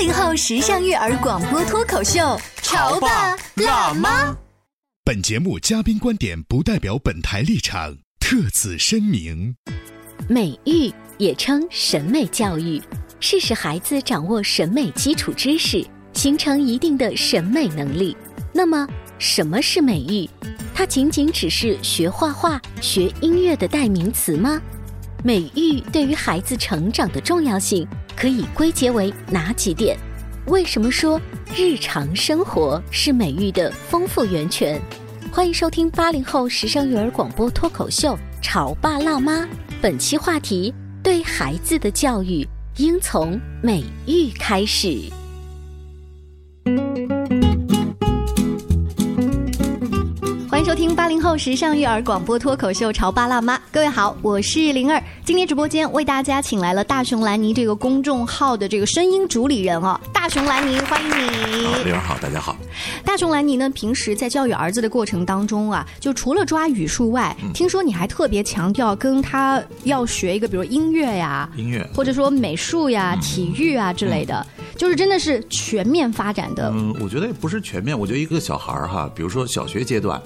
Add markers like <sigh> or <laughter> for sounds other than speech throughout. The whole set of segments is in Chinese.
八零后时尚育儿广播脱口秀，潮爸辣妈。本节目嘉宾观点不代表本台立场，特此声明。美育也称审美教育，是使孩子掌握审美基础知识，形成一定的审美能力。那么，什么是美育？它仅仅只是学画画、学音乐的代名词吗？美育对于孩子成长的重要性可以归结为哪几点？为什么说日常生活是美育的丰富源泉？欢迎收听八零后时尚育儿广播脱口秀《潮爸辣妈》，本期话题：对孩子的教育应从美育开始。迎收听八零后时尚育儿广播脱口秀《潮爸辣妈》，各位好，我是灵儿。今天直播间为大家请来了大熊兰尼这个公众号的这个声音主理人哦，大熊兰尼，欢迎你。好，灵儿好，大家好。大熊兰尼呢，平时在教育儿子的过程当中啊，就除了抓语数外，听说你还特别强调跟他要学一个，比如音乐呀，音乐，或者说美术呀、体育啊之类的，就是真的是全面发展的。嗯，我觉得也不是全面，我觉得一个小孩儿哈，比如说小学阶段。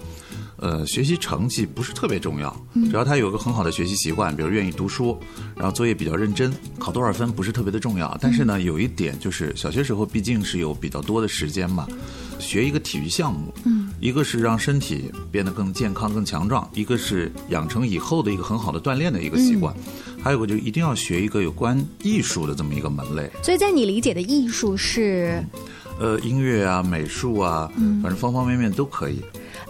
呃，学习成绩不是特别重要，只要他有个很好的学习习惯，比如愿意读书，然后作业比较认真，考多少分不是特别的重要。但是呢，有一点就是小学时候毕竟是有比较多的时间嘛，学一个体育项目，嗯，一个是让身体变得更健康、更强壮，一个是养成以后的一个很好的锻炼的一个习惯，还有个就一定要学一个有关艺术的这么一个门类。所以在你理解的艺术是，呃，音乐啊、美术啊，嗯反正方方面面都可以。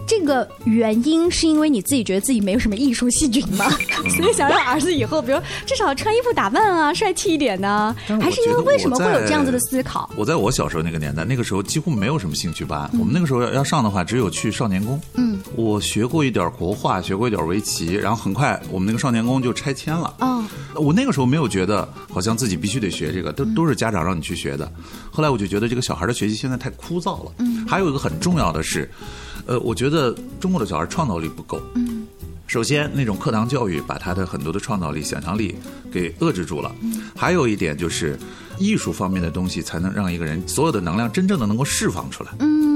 这个原因是因为你自己觉得自己没有什么艺术细菌吗？所以想让儿子以后，比如至少穿衣服打扮啊，帅气一点呢？还是因为为什么会有这样子的思考？我在我小时候那个年代，那个时候几乎没有什么兴趣班。我们那个时候要要上的话，只有去少年宫。嗯，我学过一点国画，学过一点围棋，然后很快我们那个少年宫就拆迁了。哦，我那个时候没有觉得好像自己必须得学这个，都都是家长让你去学的。后来我就觉得这个小孩的学习现在太枯燥了。嗯，还有一个很重要的是。呃，我觉得中国的小孩创造力不够。嗯，首先那种课堂教育把他的很多的创造力、想象力给遏制住了。嗯，还有一点就是艺术方面的东西才能让一个人所有的能量真正的能够释放出来。嗯，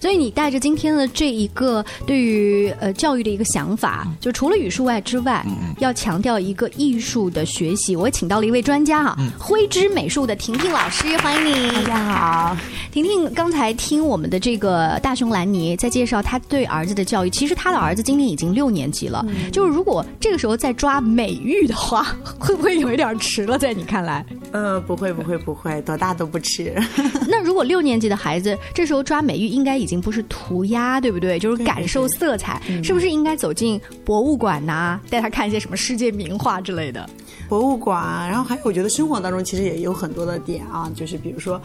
所以你带着今天的这一个对于呃教育的一个想法，就除了语数外之外，要强调一个艺术的学习。我也请到了一位专家哈，徽之美术的婷婷老师，欢迎你。大家好。婷婷刚才听我们的这个大熊兰尼在介绍他对儿子的教育，其实他的儿子今年已经六年级了。就是如果这个时候再抓美育的话，<laughs> 会不会有一点迟了？在你看来？呃，不会，不会，不会，多大都不迟。<laughs> 那如果六年级的孩子这时候抓美育，应该已经不是涂鸦，对不对？就是感受色彩，是不是应该走进博物馆呐，带他看一些什么世界名画之类的？博物馆，然后还有我觉得生活当中其实也有很多的点啊，就是比如说。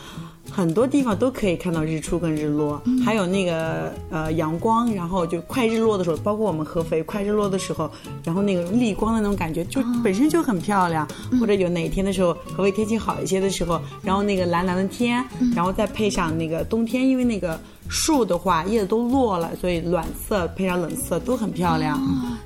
很多地方都可以看到日出跟日落，还有那个呃阳光，然后就快日落的时候，包括我们合肥快日落的时候，然后那个逆光的那种感觉就本身就很漂亮。或者有哪天的时候，合肥天气好一些的时候，然后那个蓝蓝的天，然后再配上那个冬天，因为那个树的话叶子都落了，所以暖色配上冷色都很漂亮。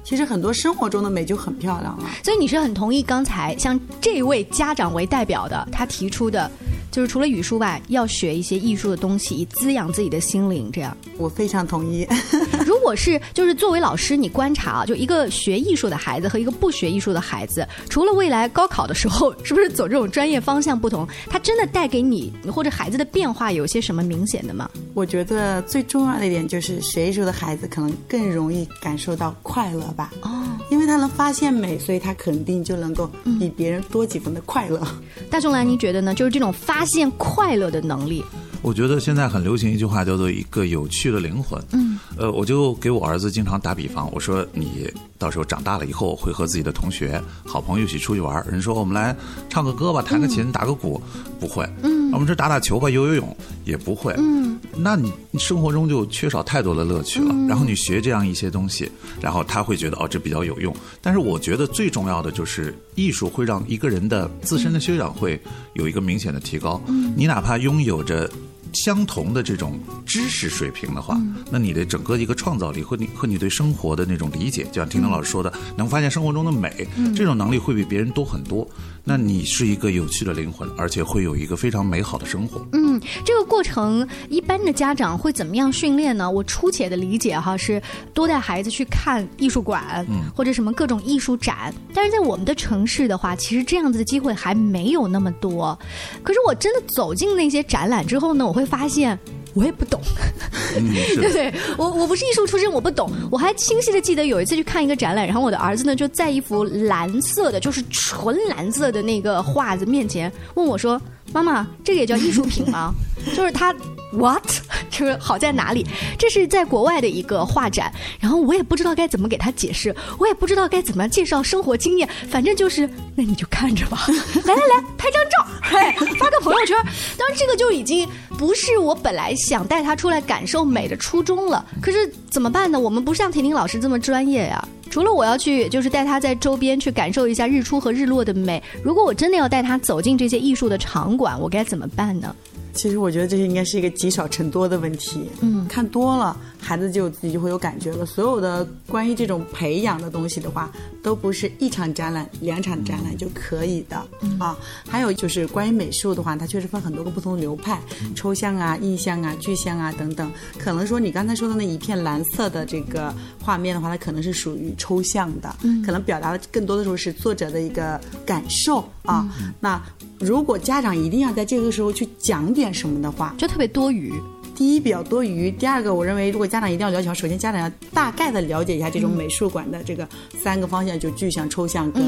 其实很多生活中的美就很漂亮了。所以你是很同意刚才像这位家长为代表的他提出的。就是除了语数外，要学一些艺术的东西，以滋养自己的心灵。这样，我非常同意。<laughs> 如果是就是作为老师，你观察啊，就一个学艺术的孩子和一个不学艺术的孩子，除了未来高考的时候是不是走这种专业方向不同，他真的带给你或者孩子的变化有些什么明显的吗？我觉得最重要的一点就是学艺术的孩子可能更容易感受到快乐吧。哦，因为他能发现美，所以他肯定就能够比别人多几分的快乐。大众兰，你觉得呢？就是这种发现快乐的能力。我觉得现在很流行一句话，叫做“一个有趣的灵魂”。嗯，呃，我就给我儿子经常打比方，我说你到时候长大了以后会和自己的同学、好朋友一起出去玩。人说我们来唱个歌吧，弹个琴，打个鼓，不会。嗯，我们这打打球吧，游游泳也不会。嗯，那你生活中就缺少太多的乐趣了。然后你学这样一些东西，然后他会觉得哦，这比较有用。但是我觉得最重要的就是艺术会让一个人的自身的修养会有一个明显的提高。嗯，你哪怕拥有着。相同的这种知识水平的话，那你的整个一个创造力和你和你对生活的那种理解，就像婷婷老师说的，能发现生活中的美，这种能力会比别人多很多。那你是一个有趣的灵魂，而且会有一个非常美好的生活。嗯，这个过程一般的家长会怎么样训练呢？我初且的理解哈是多带孩子去看艺术馆，嗯，或者什么各种艺术展。但是在我们的城市的话，其实这样子的机会还没有那么多。可是我真的走进那些展览之后呢，我会发现。我也不懂，<laughs> 对不对？我我不是艺术出身，我不懂。我还清晰的记得有一次去看一个展览，然后我的儿子呢就在一幅蓝色的，就是纯蓝色的那个画子面前问我说：“妈妈，这个也叫艺术品吗？”就是他。What？就 <laughs> 是好在哪里？这是在国外的一个画展，然后我也不知道该怎么给他解释，我也不知道该怎么介绍生活经验，反正就是，那你就看着吧。<laughs> 来来来，拍张照，嘿，发个朋友圈。当然，这个就已经不是我本来想带他出来感受美的初衷了。可是怎么办呢？我们不像婷婷老师这么专业呀。除了我要去，就是带他在周边去感受一下日出和日落的美。如果我真的要带他走进这些艺术的场馆，我该怎么办呢？其实我觉得这些应该是一个积少成多的问题。嗯，看多了，孩子就自己就会有感觉了。所有的关于这种培养的东西的话，都不是一场展览、两场展览就可以的啊。还有就是关于美术的话，它确实分很多个不同的流派，抽象啊、印象啊、具象啊等等。可能说你刚才说的那一片蓝色的这个画面的话，它可能是属于抽象的，可能表达的更多的时候是作者的一个感受啊。那如果家长一定要在这个时候去讲点什么的话，就特别多余。第一比较多余，第二个我认为，如果家长一定要了解，首先家长要大概的了解一下这种美术馆的这个三个方向，就具象、抽象跟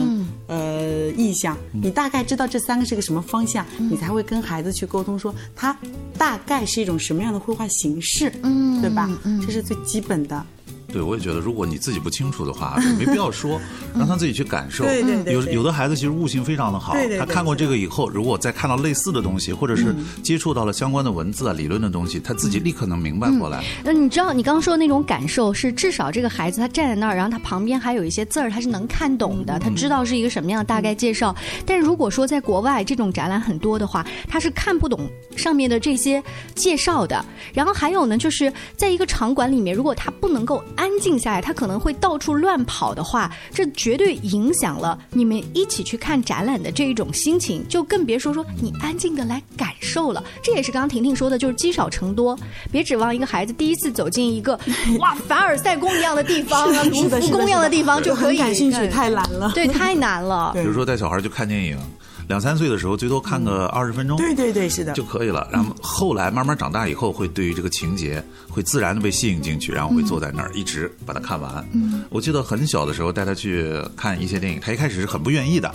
呃意象。你大概知道这三个是个什么方向，你才会跟孩子去沟通，说它大概是一种什么样的绘画形式，对吧？这是最基本的。对，我也觉得，如果你自己不清楚的话，<laughs> 没必要说，让他自己去感受。对对对。有有的孩子其实悟性非常的好，他看过这个以后，如果再看到类似的东西，或者是接触到了相关的文字啊、理论的东西，他自己立刻能明白过来。那你知道，你刚刚说的那种感受是，至少这个孩子他站在那儿，然后他旁边还有一些字儿，他是能看懂的，他知道是一个什么样的大概介绍。但如果说在国外这种展览很多的话，他是看不懂上面的这些介绍的。然后还有呢，就是在一个场馆里面，如果他不能够安静下来，他。可能会到处乱跑的话，这绝对影响了你们一起去看展览的这一种心情，就更别说说你安静的来感受了。这也是刚刚婷婷说的，就是积少成多，别指望一个孩子第一次走进一个 <laughs> 哇凡尔赛宫一样的地方、卢浮宫一样的地方就可以感兴趣，太难了，对，太难了。<laughs> 比如说带小孩去看电影。两三岁的时候，最多看个二十分钟，对对对，是的，就可以了。然后后来慢慢长大以后，会对于这个情节会自然的被吸引进去，然后会坐在那儿一直把它看完。嗯，我记得很小的时候带他去看一些电影，他一开始是很不愿意的，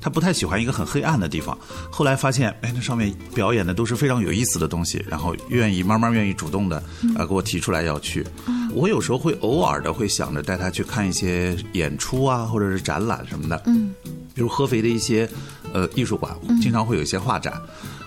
他不太喜欢一个很黑暗的地方。后来发现，哎，那上面表演的都是非常有意思的东西，然后愿意慢慢愿意主动的啊给我提出来要去。我有时候会偶尔的会想着带他去看一些演出啊，或者是展览什么的。嗯。比如合肥的一些，呃，艺术馆经常会有一些画展。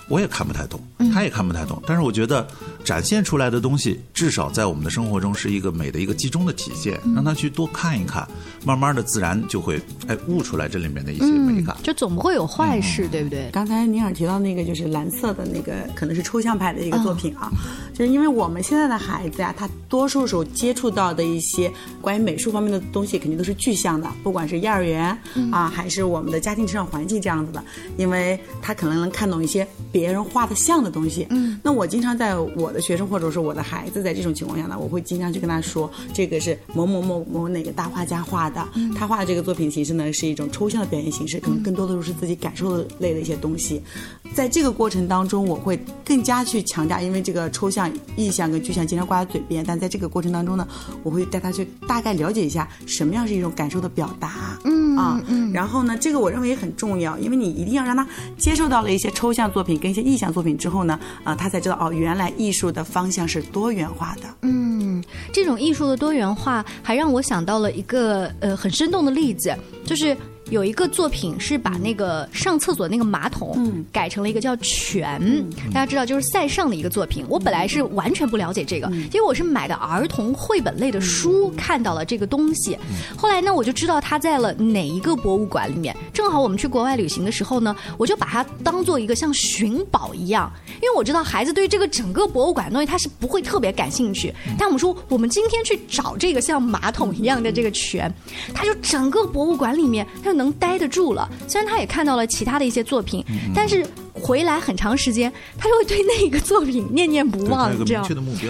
我也看不太懂，他也看不太懂，但是我觉得展现出来的东西，至少在我们的生活中是一个美的一个集中的体现，让他去多看一看，慢慢的自然就会哎悟出来这里面的一些美感，就总不会有坏事，对不对？刚才尼尔提到那个就是蓝色的那个，可能是抽象派的一个作品啊，就是因为我们现在的孩子呀，他多数时候接触到的一些关于美术方面的东西，肯定都是具象的，不管是幼儿园啊，还是我们的家庭成长环境这样子的，因为他可能能看懂一些别。人画的像的东西。嗯，那我经常在我的学生或者说我的孩子在这种情况下呢，我会经常去跟他说，这个是某某某某哪个大画家画的，他画的这个作品形式呢是一种抽象的表现形式，可能更多的是自己感受的类的一些东西。在这个过程当中，我会更加去强调，因为这个抽象、意象跟具象经常挂在嘴边，但在这个过程当中呢，我会带他去大概了解一下什么样是一种感受的表达。嗯啊，嗯，然后呢，这个我认为也很重要，因为你一定要让他接受到了一些抽象作品跟一些意象作品之后呢，啊，他才知道哦，原来艺术的方向是多元化的。嗯，这种艺术的多元化还让我想到了一个呃很生动的例子，就是。有一个作品是把那个上厕所那个马桶改成了一个叫泉，大家知道就是塞尚的一个作品。我本来是完全不了解这个，因为我是买的儿童绘本类的书看到了这个东西。后来呢，我就知道它在了哪一个博物馆里面。正好我们去国外旅行的时候呢，我就把它当做一个像寻宝一样，因为我知道孩子对这个整个博物馆的东西他是不会特别感兴趣。但我们说，我们今天去找这个像马桶一样的这个泉，他就整个博物馆里面他就能。能待得住了，虽然他也看到了其他的一些作品，但是回来很长时间，他就会对那个作品念念不忘。这样，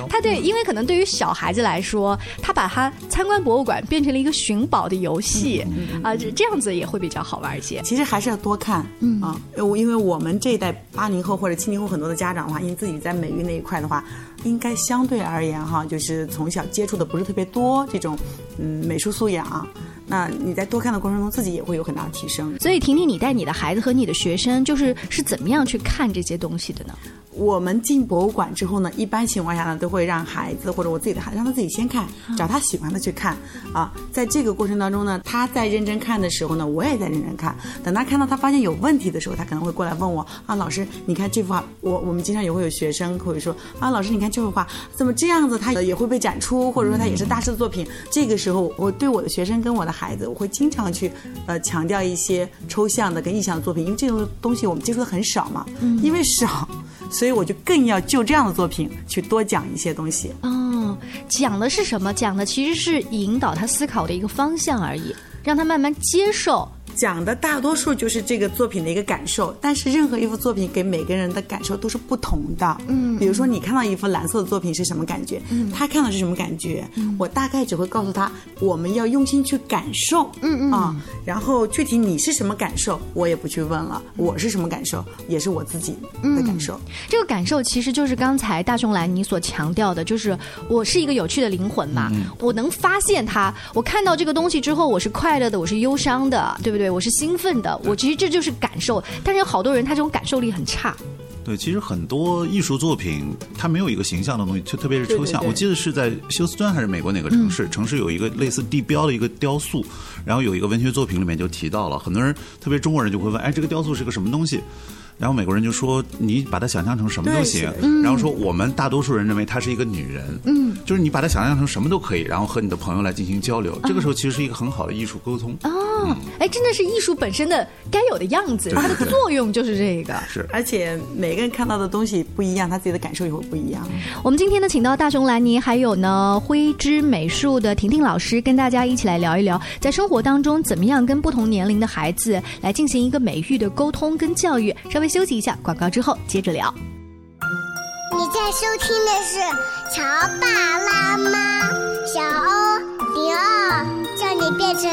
他对，因为可能对于小孩子来说，他把他参观博物馆变成了一个寻宝的游戏啊，这这样子也会比较好玩一些。其实还是要多看啊，因为我们这一代八零后或者七零后很多的家长的话，因为自己在美育那一块的话，应该相对而言哈，就是从小接触的不是特别多这种嗯美术素养。那你在多看的过程中，自己也会有很大的提升。所以，婷婷，你带你的孩子和你的学生，就是是怎么样去看这些东西的呢？我们进博物馆之后呢，一般情况下呢，都会让孩子或者我自己的孩子让他自己先看，找他喜欢的去看啊。在这个过程当中呢，他在认真看的时候呢，我也在认真看。等他看到他发现有问题的时候，他可能会过来问我啊，老师，你看这幅画，我我们经常也会有学生会说啊，老师，你看这幅画怎么这样子？他也会被展出，或者说他也是大师的作品。这个时候，我对我的学生跟我的孩子，我会经常去呃强调一些抽象的跟意象的作品，因为这种东西我们接触的很少嘛，因为少。所以我就更要就这样的作品去多讲一些东西。哦，讲的是什么？讲的其实是引导他思考的一个方向而已，让他慢慢接受。讲的大多数就是这个作品的一个感受，但是任何一幅作品给每个人的感受都是不同的。嗯，比如说你看到一幅蓝色的作品是什么感觉？嗯，他看到是什么感觉？嗯，我大概只会告诉他，我们要用心去感受。嗯嗯啊，然后具体你是什么感受，我也不去问了。我是什么感受，也是我自己的感受。这个感受其实就是刚才大熊来你所强调的，就是我是一个有趣的灵魂嘛，我能发现它。我看到这个东西之后，我是快乐的，我是忧伤的，对不对？对，我是兴奋的，我其实这就是感受，但是有好多人他这种感受力很差。对，其实很多艺术作品它没有一个形象的东西，就特别是抽象。我记得是在休斯敦还是美国哪个城市，城市有一个类似地标的一个雕塑，然后有一个文学作品里面就提到了，很多人特别中国人就会问，哎，这个雕塑是个什么东西？然后美国人就说：“你把它想象成什么都行。”然后说：“我们大多数人认为她是一个女人。”嗯，就是你把它想象成什么都可以，然后和你的朋友来进行交流。这个时候其实是一个很好的艺术沟通。哦，哎，真的是艺术本身的该有的样子，它的作用就是这个。是，而且每个人看到的东西不一样，他自己的感受也会不一样。我们今天呢，请到大熊兰妮，还有呢灰之美术的婷婷老师，跟大家一起来聊一聊，在生活当中怎么样跟不同年龄的孩子来进行一个美育的沟通跟教育。稍微休息一下，广告。之后接着聊。你在收听的是《潮爸辣妈》，小欧零二，叫你变成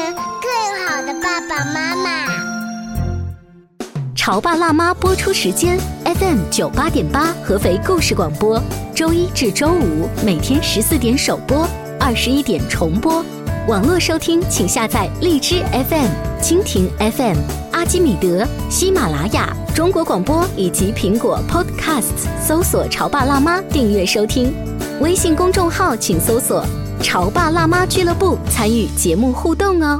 更好的爸爸妈妈。潮爸辣妈播出时间：FM 九八点八，合肥故事广播，周一至周五每天十四点首播，二十一点重播。网络收听，请下载荔枝 FM、蜻蜓 FM、阿基米德、喜马拉雅。中国广播以及苹果 Podcasts 搜索“潮爸辣妈”订阅收听，微信公众号请搜索“潮爸辣妈俱乐部”参与节目互动哦。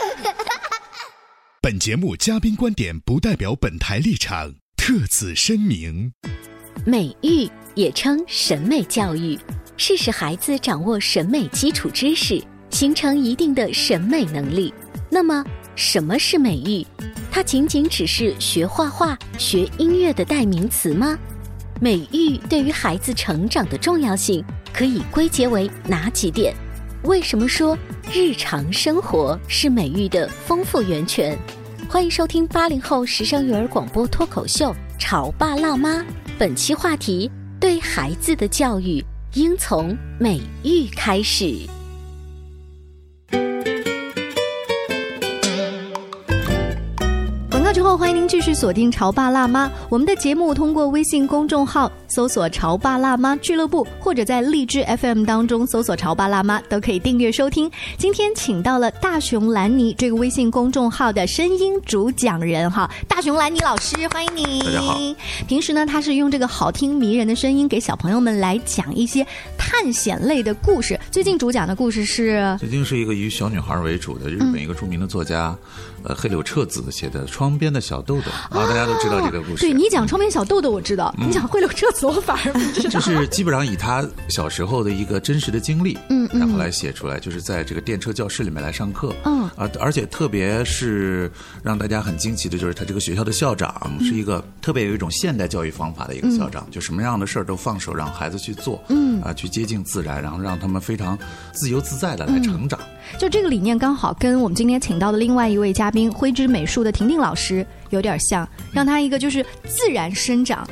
本节目嘉宾观点不代表本台立场，特此声明。美育也称审美教育，是使孩子掌握审美基础知识，形成一定的审美能力。那么，什么是美育？它仅仅只是学画画、学音乐的代名词吗？美育对于孩子成长的重要性可以归结为哪几点？为什么说日常生活是美育的丰富源泉？欢迎收听八零后时尚育儿广播脱口秀《潮爸辣妈》，本期话题：对孩子的教育应从美育开始。广告之后，欢迎您继续锁定《潮爸辣妈》。我们的节目通过微信公众号搜索“潮爸辣妈俱乐部”，或者在荔枝 FM 当中搜索“潮爸辣妈”，都可以订阅收听。今天请到了大熊兰尼这个微信公众号的声音主讲人哈，大熊兰尼老师，欢迎你。大家好。平时呢，他是用这个好听迷人的声音给小朋友们来讲一些探险类的故事。最近主讲的故事是，最近是一个以小女孩为主的日本一个著名的作家。呃，黑柳彻子写的《窗边的小豆豆》啊，大家都知道这个故事。对你讲《窗边小豆豆》，我知道；你讲黑柳彻子，我反而不知道。就是基本上以他小时候的一个真实的经历，嗯，然后来写出来，就是在这个电车教室里面来上课，嗯，而而且特别是让大家很惊奇的，就是他这个学校的校长是一个特别有一种现代教育方法的一个校长，就什么样的事儿都放手让孩子去做，嗯，啊，去接近自然，然后让他们非常自由自在的来成长。就这个理念刚好跟我们今天请到的另外一位嘉宾挥之美术的婷婷老师有点像，让他一个就是自然生长，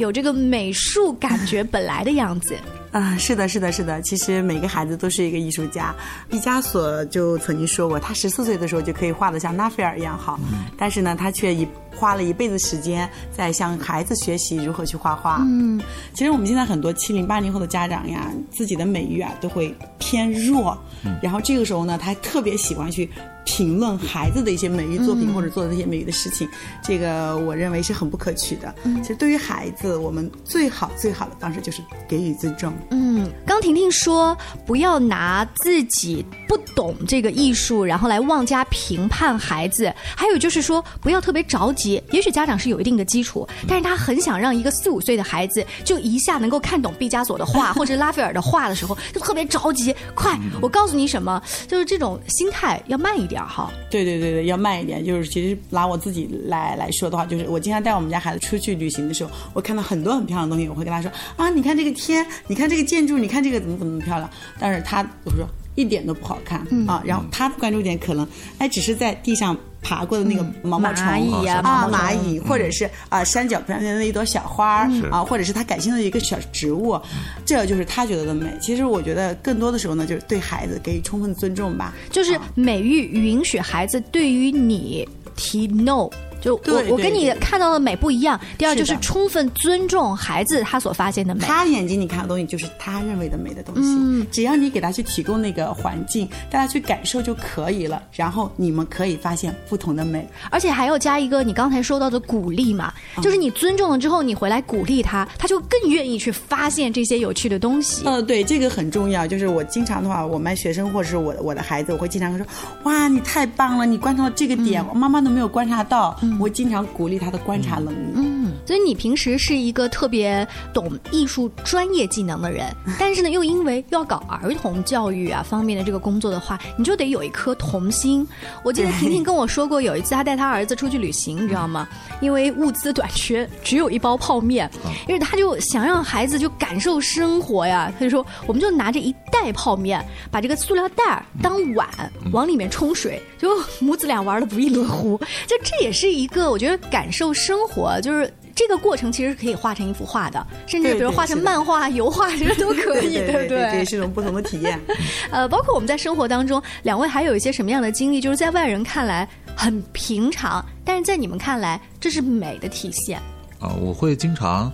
有这个美术感觉本来的样子。<laughs> 啊，是的，是的，是的。其实每个孩子都是一个艺术家。毕加索就曾经说过，他十四岁的时候就可以画的像拉斐尔一样好，但是呢，他却一花了一辈子时间在向孩子学习如何去画画。嗯，其实我们现在很多七零八零后的家长呀，自己的美育啊都会偏弱，然后这个时候呢，他特别喜欢去。评论孩子的一些美育作品或者做的这些美育的事情，这个我认为是很不可取的。其实对于孩子，我们最好最好的方式就是给予尊重。嗯，刚婷婷说不要拿自己不懂这个艺术，然后来妄加评判孩子。还有就是说不要特别着急，也许家长是有一定的基础，但是他很想让一个四五岁的孩子就一下能够看懂毕加索的画或者拉斐尔的画的时候，就特别着急。快，我告诉你什么，就是这种心态要慢一点。点哈，对对对对，要慢一点。就是其实拿我自己来来说的话，就是我经常带我们家孩子出去旅行的时候，我看到很多很漂亮的东西，我会跟他说啊，你看这个天，你看这个建筑，你看这个怎么怎么漂亮。但是他我说一点都不好看啊。然后他的关注点可能哎，只是在地上爬过的那个毛毛虫啊，蚂蚁，或者是啊山脚边的那一朵小花啊，或者是他感兴趣的一个小植物，这就是他觉得的美。其实我觉得更多的时候呢，就是对孩子给予充分尊重吧，就是美育允许孩子对于你提 no。就我我跟你看到的美不一样。第二就是充分尊重孩子他所发现的美。他眼睛里看的东西就是他认为的美的东西。嗯，只要你给他去提供那个环境，大家去感受就可以了。然后你们可以发现不同的美，而且还要加一个你刚才说到的鼓励嘛，就是你尊重了之后，你回来鼓励他，他就更愿意去发现这些有趣的东西。呃，对，这个很重要。就是我经常的话，我们学生或者是我我的孩子，我会经常说，哇，你太棒了，你观察到这个点，我妈妈都没有观察到。我经常鼓励他的观察能力。嗯，所以你平时是一个特别懂艺术专业技能的人，<laughs> 但是呢，又因为要搞儿童教育啊方面的这个工作的话，你就得有一颗童心。我记得婷婷跟我说过，有一次她带她儿子出去旅行，你知道吗？因为物资短缺，只有一包泡面，因为他就想让孩子就感受生活呀，他就说，我们就拿着一袋泡面，把这个塑料袋当碗，往里面冲水，就母子俩玩的不亦乐乎。就这也是一。一个我觉得感受生活，就是这个过程其实是可以画成一幅画的，甚至比如画成漫画、<laughs> 油画，其实都可以，对不对？这也是一种不同的体验。<laughs> 呃，包括我们在生活当中，两位还有一些什么样的经历，就是在外人看来很平常，但是在你们看来这是美的体现。啊，我会经常。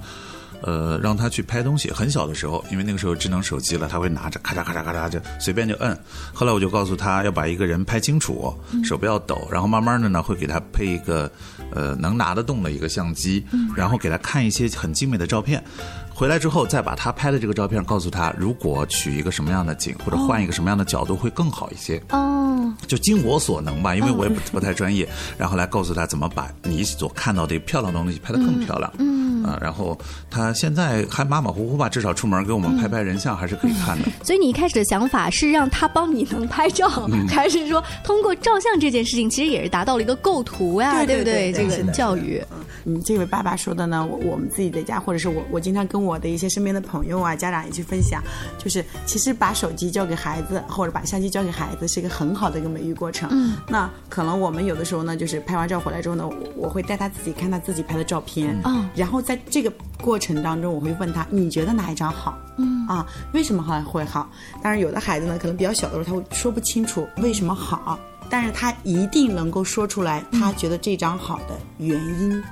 呃，让他去拍东西。很小的时候，因为那个时候智能手机了，他会拿着咔嚓咔嚓咔嚓就随便就摁。后来我就告诉他要把一个人拍清楚，手不要抖。然后慢慢的呢，会给他配一个呃能拿得动的一个相机，然后给他看一些很精美的照片。回来之后，再把他拍的这个照片告诉他，如果取一个什么样的景，或者换一个什么样的角度会更好一些。哦，就尽我所能吧，因为我也不不太专业。然后来告诉他怎么把你所看到的漂亮的东西拍得更漂亮。嗯。嗯啊，然后他现在还马马虎虎吧，至少出门给我们拍拍人像还是可以看的。所以你一开始的想法是让他帮你能拍照，还是说通过照相这件事情，其实也是达到了一个构图呀，对不对？这个教育。嗯，这位爸爸说的呢，我我们自己在家，或者是我我经常跟我的一些身边的朋友啊、家长也去分享，就是其实把手机交给孩子，或者把相机交给孩子，是一个很好的一个美育过程。嗯，那可能我们有的时候呢，就是拍完照回来之后呢，我会带他自己看他自己拍的照片，嗯，然后在这个过程当中，我会问他，你觉得哪一张好？嗯啊，为什么好会好？当然，有的孩子呢，可能比较小的时候，他会说不清楚为什么好，但是他一定能够说出来，他觉得这张好的原因。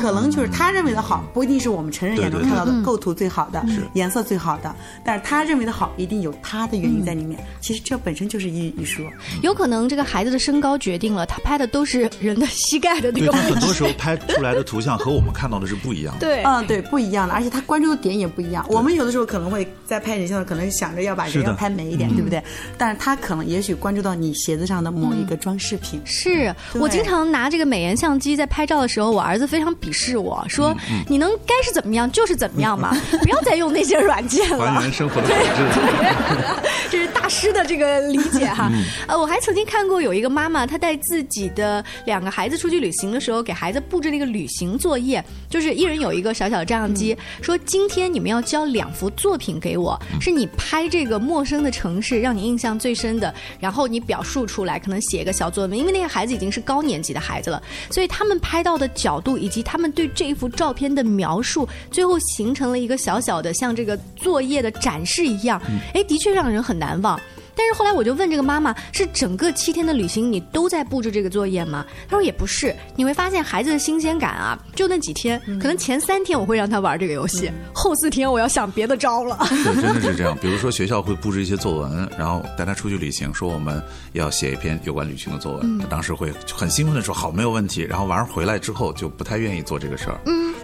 可能就是他认为的好，不一定是我们成人眼中看到的构图最好的、颜色最好的，但是他认为的好，一定有他的原因在里面。其实这本身就是一一说。有可能这个孩子的身高决定了他拍的都是人的膝盖的那个。他很多时候拍出来的图像和我们看到的是不一样的。<laughs> 对，嗯，对，不一样的，而且他关注的点也不一样。我们有的时候可能会在拍人像的，可能想着要把人要拍美一点，对不对？但是他可能也许关注到你鞋子上的某一个装饰品。是我经常拿这个美颜相机在拍照的时候，我儿子非常鄙视我说：“你能该是怎么样就是怎么样嘛，<laughs> 不要再用那些软件了。”还原生活的本质。<laughs> 这是大师的这个理解哈。呃，我还曾经看过有一个妈妈，她带自己的两个孩子出去旅行的时候，给孩子布置了一个旅行作业，就是一人有一个小小的照相机，说今天你们要交两幅作品给我，是你拍这个陌生的城市让你印象最深的，然后你表述出来，可能写一个小作文。因为那个孩子已经是高年级的孩子了，所以他们拍到的角度以及他们对这一幅照片的描述，最后形成了一个小小的像这个作业的展示一样。哎，的确让人很难忘。但是后来我就问这个妈妈：“是整个七天的旅行你都在布置这个作业吗？”她说：“也不是。你会发现孩子的新鲜感啊，就那几天，可能前三天我会让他玩这个游戏，后四天我要想别的招了。”对，<laughs> 真的是这样。比如说学校会布置一些作文，然后带他出去旅行，说我们要写一篇有关旅行的作文。他当时会很兴奋的说：“好，没有问题。”然后晚上回来之后就不太愿意做这个事儿。嗯。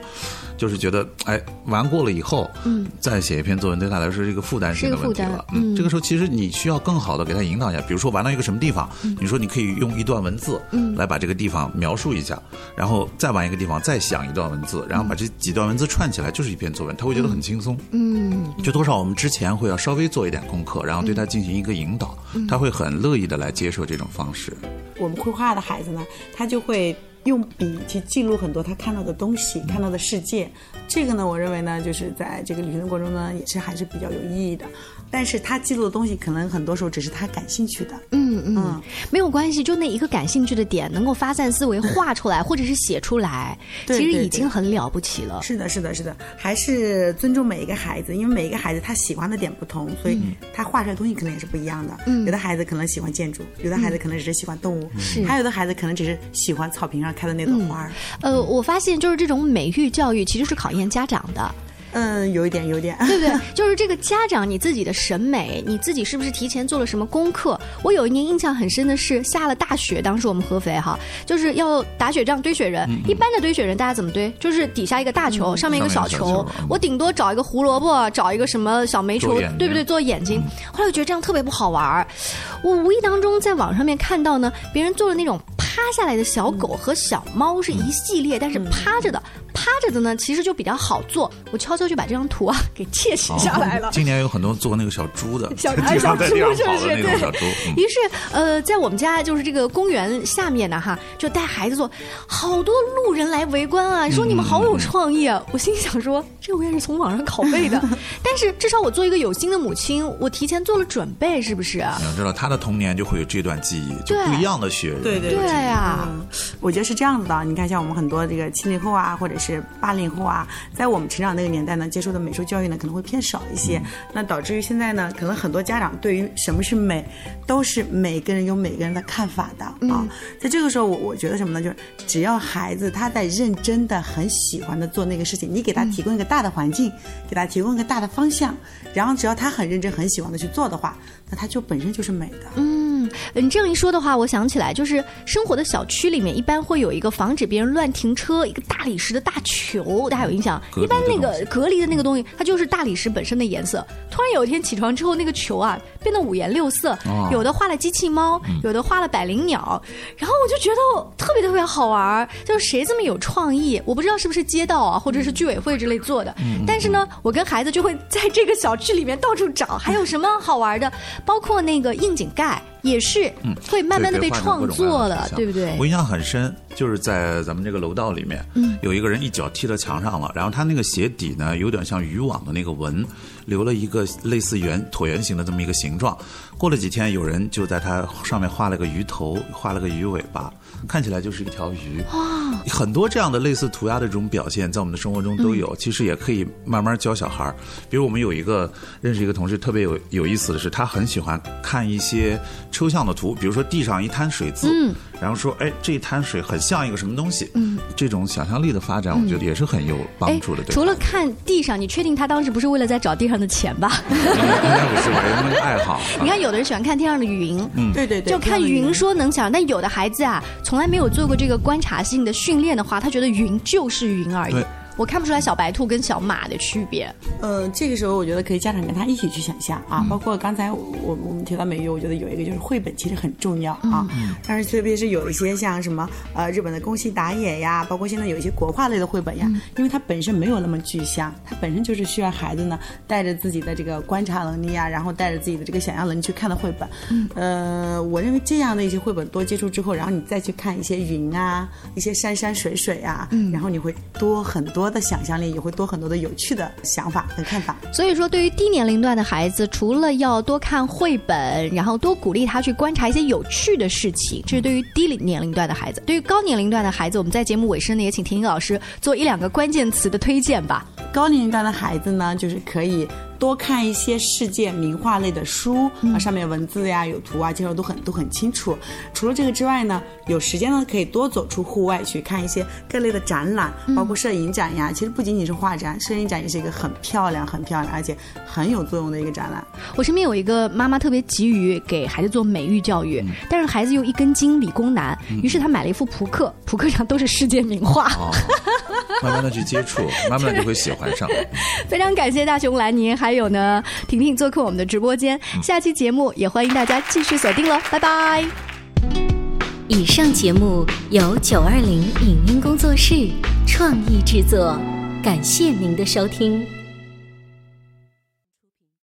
就是觉得，哎，玩过了以后，嗯，再写一篇作文对他来说是一个负担性的问题了。嗯，这个时候其实你需要更好的给他引导一下，比如说玩到一个什么地方，你说你可以用一段文字，嗯，来把这个地方描述一下，然后再玩一个地方，再想一段文字，然后把这几段文字串起来就是一篇作文，他会觉得很轻松。嗯，就多少我们之前会要稍微做一点功课，然后对他进行一个引导，他会很乐意的来接受这种方式。我们绘画的孩子呢，他就会。用笔去记录很多他看到的东西，看到的世界，这个呢，我认为呢，就是在这个旅行的过程中呢，也是还是比较有意义的。但是他记录的东西，可能很多时候只是他感兴趣的。嗯嗯，没有关系，就那一个感兴趣的点，能够发散思维，画出来或者是写出来，其实已经很了不起了。是的，是的，是的，还是尊重每一个孩子，因为每一个孩子他喜欢的点不同，所以他画出来的东西可能也是不一样的。嗯，有的孩子可能喜欢建筑，有的孩子可能只是喜欢动物，是，还有的孩子可能只是喜欢草坪上开的那朵花儿。呃，我发现就是这种美育教育其实是考验家长的。嗯，有一点，有点，对不对？<laughs> 就是这个家长，你自己的审美，你自己是不是提前做了什么功课？我有一年印象很深的是，下了大雪，当时我们合肥哈，就是要打雪仗堆雪人。一般的堆雪人，大家怎么堆？就是底下一个大球，上面一个小球，我顶多找一个胡萝卜，找一个什么小煤球，对不对？做眼睛。后来我觉得这样特别不好玩儿我无意当中在网上面看到呢，别人做了那种趴下来的小狗和小猫是一系列，但是趴着的。趴着的呢，其实就比较好做。我悄悄就把这张图啊给窃取下来了。今年有很多做那个小猪的，<laughs> 小 <laughs> 小猪是不是？对。于是，呃，在我们家就是这个公园下面呢，哈，就带孩子做，好多路人来围观啊，说你们好有创意啊。我心想说，这我也是从网上拷贝的，<laughs> 但是至少我做一个有心的母亲，我提前做了准备，是不是？你要知道，他的童年就会有这段记忆，就不一样的学。对对对呀，我觉得是这样子的。你看，像我们很多这个七零后啊，或者是。是八零后啊，在我们成长那个年代呢，接受的美术教育呢可能会偏少一些，那导致于现在呢，可能很多家长对于什么是美，都是每个人有每个人的看法的啊。在这个时候，我我觉得什么呢？就是只要孩子他在认真的、很喜欢的做那个事情，你给他提供一个大的环境，给他提供一个大的方向，然后只要他很认真、很喜欢的去做的话，那他就本身就是美的。嗯，嗯，这样一说的话，我想起来，就是生活的小区里面一般会有一个防止别人乱停车一个大理石的大球，大家有印象？一般那个隔离的那个东西，它就是大理石本身的颜色。突然有一天起床之后，那个球啊变得五颜六色，有的画了机器猫，有的画了百灵鸟，然后我就觉得特别特别好玩，就是谁这么有创意？我不知道是不是街道啊，或者是居委会之类做的，但是呢，我跟孩子就会在这个小区里面到处找，还有什么好玩的，包括那个窨井盖。也是，嗯，会慢慢的被创作了，对不对？我印象很深，就是在咱们这个楼道里面，嗯，有一个人一脚踢到墙上了，然后他那个鞋底呢，有点像渔网的那个纹，留了一个类似圆椭圆形的这么一个形状。过了几天，有人就在它上面画了个鱼头，画了个鱼尾巴，看起来就是一条鱼。哇，很多这样的类似涂鸦的这种表现，在我们的生活中都有。其实也可以慢慢教小孩儿。比如我们有一个认识一个同事，特别有有意思的是，他很喜欢看一些抽象的图，比如说地上一滩水渍，嗯，然后说，哎，这一滩水很像一个什么东西。嗯，这种想象力的发展，我觉得也是很有帮助的。除了看地上，你确定他当时不是为了在找地上的钱吧？应该不是吧？人们的爱好。<laughs> 你看有。有的人喜欢看天上的云，嗯，对对对，就看云说能想，但有的孩子啊，从来没有做过这个观察性的训练的话，他觉得云就是云而已。我看不出来小白兔跟小马的区别。呃，这个时候我觉得可以家长跟他一起去想象啊，包括刚才我我们提到美育，我觉得有一个就是绘本其实很重要啊。但是特别是有一些像什么呃日本的宫西达也呀，包括现在有一些国画类的绘本呀，因为它本身没有那么具象，它本身就是需要孩子呢带着自己的这个观察能力啊，然后带着自己的这个想象能力去看的绘本。呃，我认为这样的一些绘本多接触之后，然后你再去看一些云啊，一些山山水水啊，然后你会多很多。的想象力也会多很多的有趣的想法和看法。所以说，对于低年龄段的孩子，除了要多看绘本，然后多鼓励他去观察一些有趣的事情，这是对于低年龄段的孩子。对于高年龄段的孩子，我们在节目尾声呢，也请婷婷老师做一两个关键词的推荐吧。高年龄段的孩子呢，就是可以。多看一些世界名画类的书啊，上面文字呀、有图啊，介绍都很都很清楚。除了这个之外呢，有时间呢可以多走出户外去看一些各类的展览，包括摄影展呀。其实不仅仅是画展，摄影展也是一个很漂亮、很漂亮，而且很有作用的一个展览。我身边有一个妈妈特别急于给孩子做美育教育，但是孩子又一根筋，理工男，于是他买了一副扑克，扑克上都是世界名画。<laughs> 慢慢的去接触，<laughs> 慢慢就会喜欢上。<laughs> 非常感谢大熊兰尼，还有呢婷婷做客我们的直播间。下期节目也欢迎大家继续锁定喽，拜拜。以上节目由九二零影音工作室创意制作，感谢您的收听。